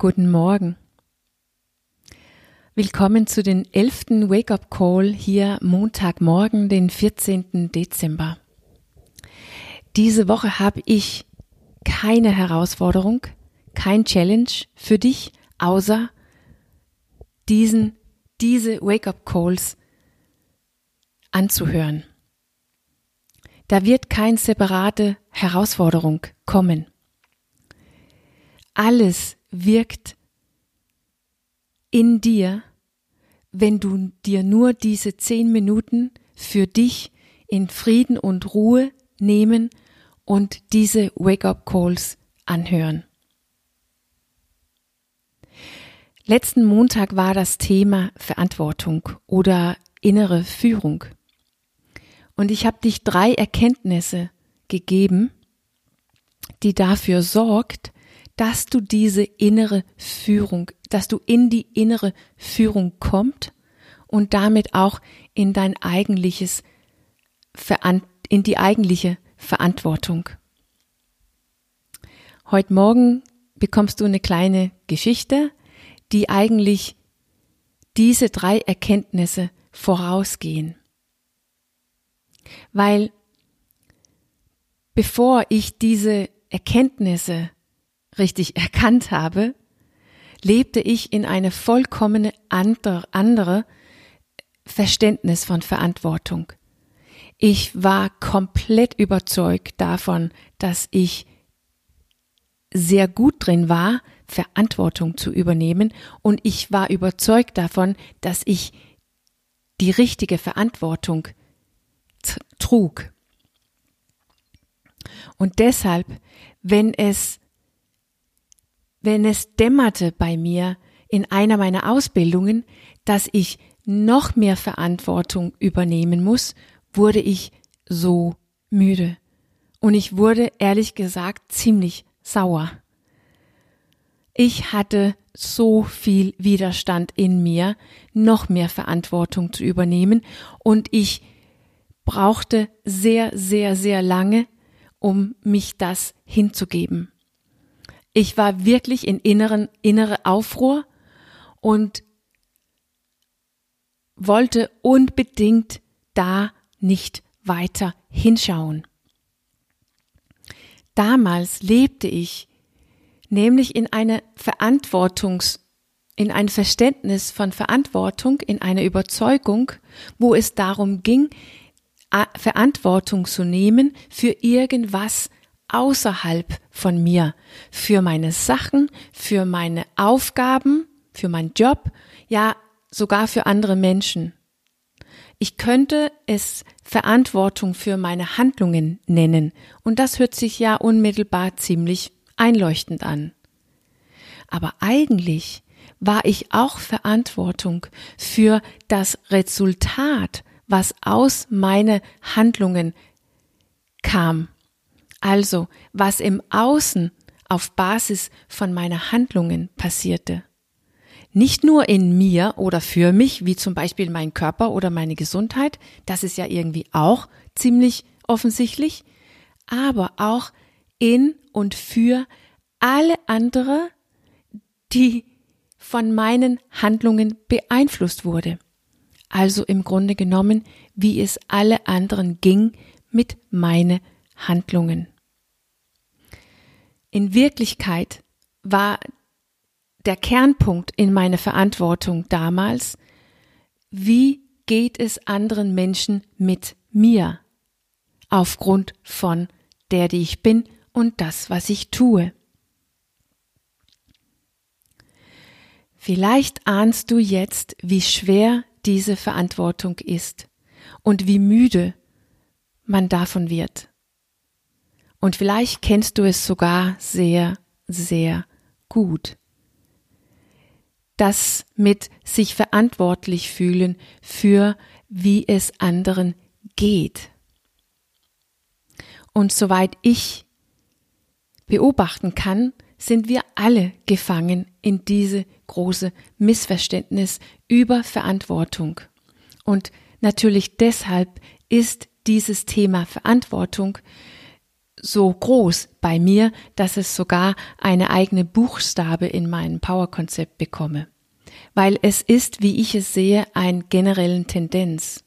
Guten Morgen. Willkommen zu den elften Wake-up Call hier Montagmorgen, den 14. Dezember. Diese Woche habe ich keine Herausforderung, kein Challenge für dich, außer diesen, diese Wake-up Calls anzuhören. Da wird keine separate Herausforderung kommen. Alles wirkt in dir, wenn du dir nur diese zehn Minuten für dich in Frieden und Ruhe nehmen und diese Wake-up-Calls anhören. Letzten Montag war das Thema Verantwortung oder innere Führung. Und ich habe dich drei Erkenntnisse gegeben, die dafür sorgt, dass du diese innere Führung, dass du in die innere Führung kommst und damit auch in dein eigentliches, in die eigentliche Verantwortung. Heute Morgen bekommst du eine kleine Geschichte, die eigentlich diese drei Erkenntnisse vorausgehen. Weil bevor ich diese Erkenntnisse richtig erkannt habe, lebte ich in eine vollkommene andere, andere Verständnis von Verantwortung. Ich war komplett überzeugt davon, dass ich sehr gut drin war, Verantwortung zu übernehmen und ich war überzeugt davon, dass ich die richtige Verantwortung trug. Und deshalb, wenn es wenn es dämmerte bei mir in einer meiner Ausbildungen, dass ich noch mehr Verantwortung übernehmen muss, wurde ich so müde. Und ich wurde ehrlich gesagt ziemlich sauer. Ich hatte so viel Widerstand in mir, noch mehr Verantwortung zu übernehmen und ich brauchte sehr, sehr, sehr lange, um mich das hinzugeben. Ich war wirklich in inneren, innere Aufruhr und wollte unbedingt da nicht weiter hinschauen. Damals lebte ich nämlich in eine Verantwortungs, in ein Verständnis von Verantwortung, in eine Überzeugung, wo es darum ging, Verantwortung zu nehmen für irgendwas, außerhalb von mir, für meine Sachen, für meine Aufgaben, für meinen Job, ja sogar für andere Menschen. Ich könnte es Verantwortung für meine Handlungen nennen, und das hört sich ja unmittelbar ziemlich einleuchtend an. Aber eigentlich war ich auch Verantwortung für das Resultat, was aus meine Handlungen kam. Also, was im Außen auf Basis von meiner Handlungen passierte. Nicht nur in mir oder für mich, wie zum Beispiel mein Körper oder meine Gesundheit, das ist ja irgendwie auch ziemlich offensichtlich, aber auch in und für alle andere, die von meinen Handlungen beeinflusst wurde. Also im Grunde genommen, wie es alle anderen ging mit meinen Handlungen. In Wirklichkeit war der Kernpunkt in meiner Verantwortung damals, wie geht es anderen Menschen mit mir aufgrund von der, die ich bin und das, was ich tue. Vielleicht ahnst du jetzt, wie schwer diese Verantwortung ist und wie müde man davon wird. Und vielleicht kennst du es sogar sehr, sehr gut. Das mit sich verantwortlich fühlen für wie es anderen geht. Und soweit ich beobachten kann, sind wir alle gefangen in diese große Missverständnis über Verantwortung. Und natürlich deshalb ist dieses Thema Verantwortung so groß bei mir, dass es sogar eine eigene Buchstabe in meinem Power-Konzept bekomme. Weil es ist, wie ich es sehe, ein generellen Tendenz.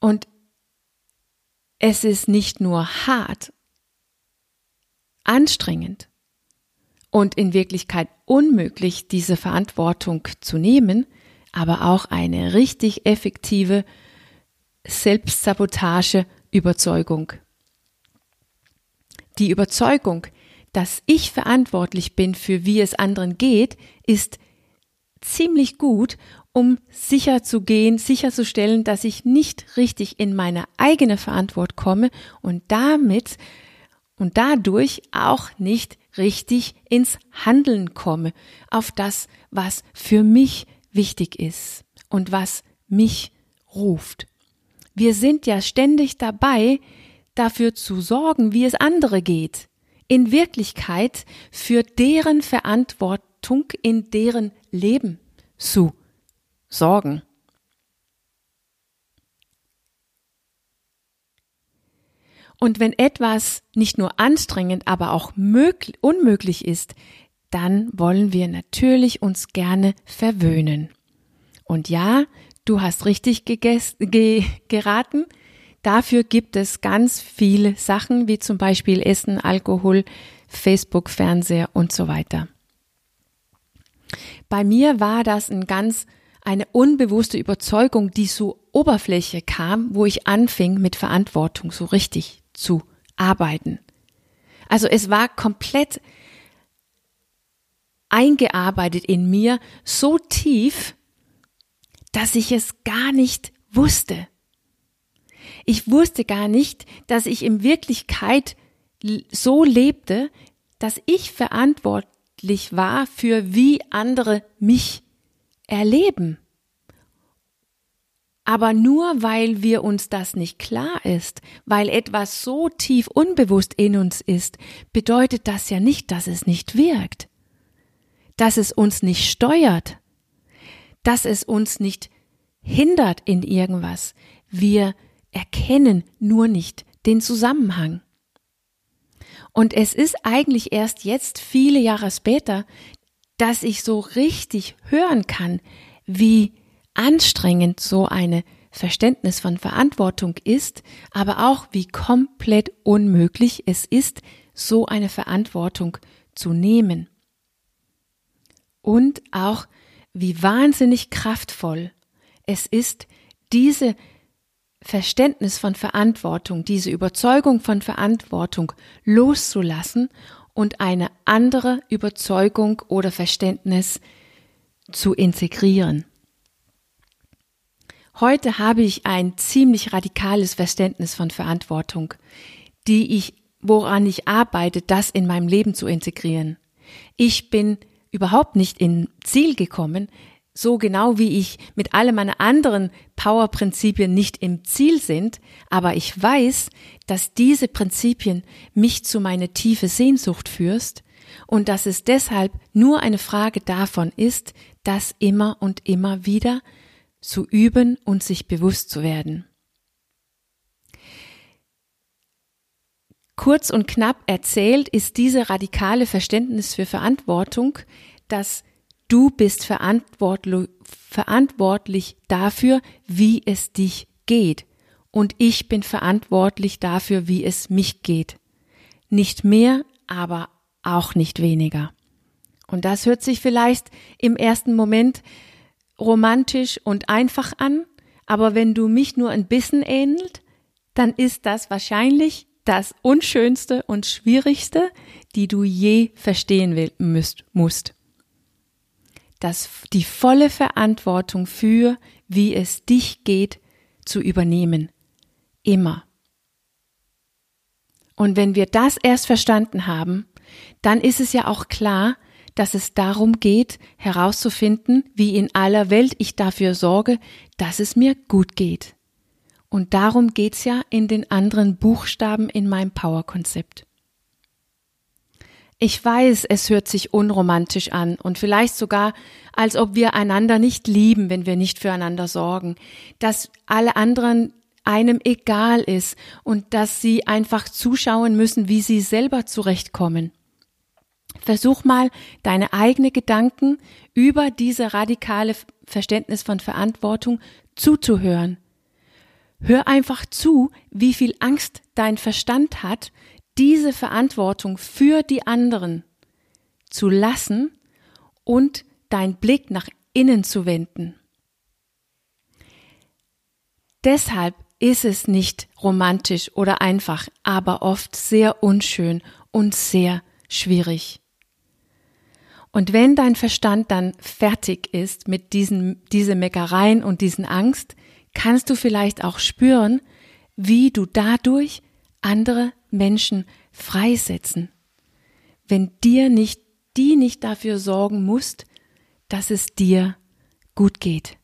Und es ist nicht nur hart, anstrengend und in Wirklichkeit unmöglich, diese Verantwortung zu nehmen, aber auch eine richtig effektive Selbstsabotage Überzeugung. Die Überzeugung, dass ich verantwortlich bin für wie es anderen geht, ist ziemlich gut, um sicher zu gehen, sicherzustellen, dass ich nicht richtig in meine eigene Verantwortung komme und damit und dadurch auch nicht richtig ins Handeln komme, auf das, was für mich wichtig ist und was mich ruft. Wir sind ja ständig dabei, dafür zu sorgen, wie es andere geht. In Wirklichkeit für deren Verantwortung in deren Leben zu sorgen. Und wenn etwas nicht nur anstrengend, aber auch möglich, unmöglich ist, dann wollen wir natürlich uns gerne verwöhnen. Und ja, du hast richtig ge geraten. Dafür gibt es ganz viele Sachen, wie zum Beispiel Essen, Alkohol, Facebook, Fernseher und so weiter. Bei mir war das ein ganz eine unbewusste Überzeugung, die zur Oberfläche kam, wo ich anfing mit Verantwortung so richtig zu arbeiten. Also es war komplett eingearbeitet in mir, so tief, dass ich es gar nicht wusste. Ich wusste gar nicht, dass ich in Wirklichkeit so lebte, dass ich verantwortlich war für wie andere mich erleben. Aber nur weil wir uns das nicht klar ist, weil etwas so tief unbewusst in uns ist, bedeutet das ja nicht, dass es nicht wirkt, dass es uns nicht steuert, dass es uns nicht hindert in irgendwas. Wir erkennen nur nicht den Zusammenhang. Und es ist eigentlich erst jetzt, viele Jahre später, dass ich so richtig hören kann, wie anstrengend so eine Verständnis von Verantwortung ist, aber auch wie komplett unmöglich es ist, so eine Verantwortung zu nehmen. Und auch wie wahnsinnig kraftvoll es ist, diese Verständnis von Verantwortung, diese Überzeugung von Verantwortung loszulassen und eine andere Überzeugung oder Verständnis zu integrieren. Heute habe ich ein ziemlich radikales Verständnis von Verantwortung, die ich, woran ich arbeite, das in meinem Leben zu integrieren. Ich bin überhaupt nicht in Ziel gekommen, so genau wie ich mit alle meine anderen Power-Prinzipien nicht im Ziel sind, aber ich weiß, dass diese Prinzipien mich zu meiner tiefe Sehnsucht führst und dass es deshalb nur eine Frage davon ist, das immer und immer wieder zu üben und sich bewusst zu werden. Kurz und knapp erzählt ist diese radikale Verständnis für Verantwortung, dass Du bist verantwortlich dafür, wie es dich geht. Und ich bin verantwortlich dafür, wie es mich geht. Nicht mehr, aber auch nicht weniger. Und das hört sich vielleicht im ersten Moment romantisch und einfach an, aber wenn du mich nur ein bisschen ähnelt, dann ist das wahrscheinlich das Unschönste und Schwierigste, die du je verstehen musst das, die volle Verantwortung für, wie es dich geht, zu übernehmen. Immer. Und wenn wir das erst verstanden haben, dann ist es ja auch klar, dass es darum geht, herauszufinden, wie in aller Welt ich dafür sorge, dass es mir gut geht. Und darum geht's ja in den anderen Buchstaben in meinem Power-Konzept. Ich weiß, es hört sich unromantisch an und vielleicht sogar, als ob wir einander nicht lieben, wenn wir nicht füreinander sorgen, dass alle anderen einem egal ist und dass sie einfach zuschauen müssen, wie sie selber zurechtkommen. Versuch mal, deine eigenen Gedanken über diese radikale Verständnis von Verantwortung zuzuhören. Hör einfach zu, wie viel Angst dein Verstand hat, diese Verantwortung für die anderen zu lassen und dein Blick nach innen zu wenden. Deshalb ist es nicht romantisch oder einfach, aber oft sehr unschön und sehr schwierig. Und wenn dein Verstand dann fertig ist mit diesen, diese Meckereien und diesen Angst, kannst du vielleicht auch spüren, wie du dadurch andere Menschen freisetzen. Wenn dir nicht, die nicht dafür sorgen musst, dass es dir gut geht.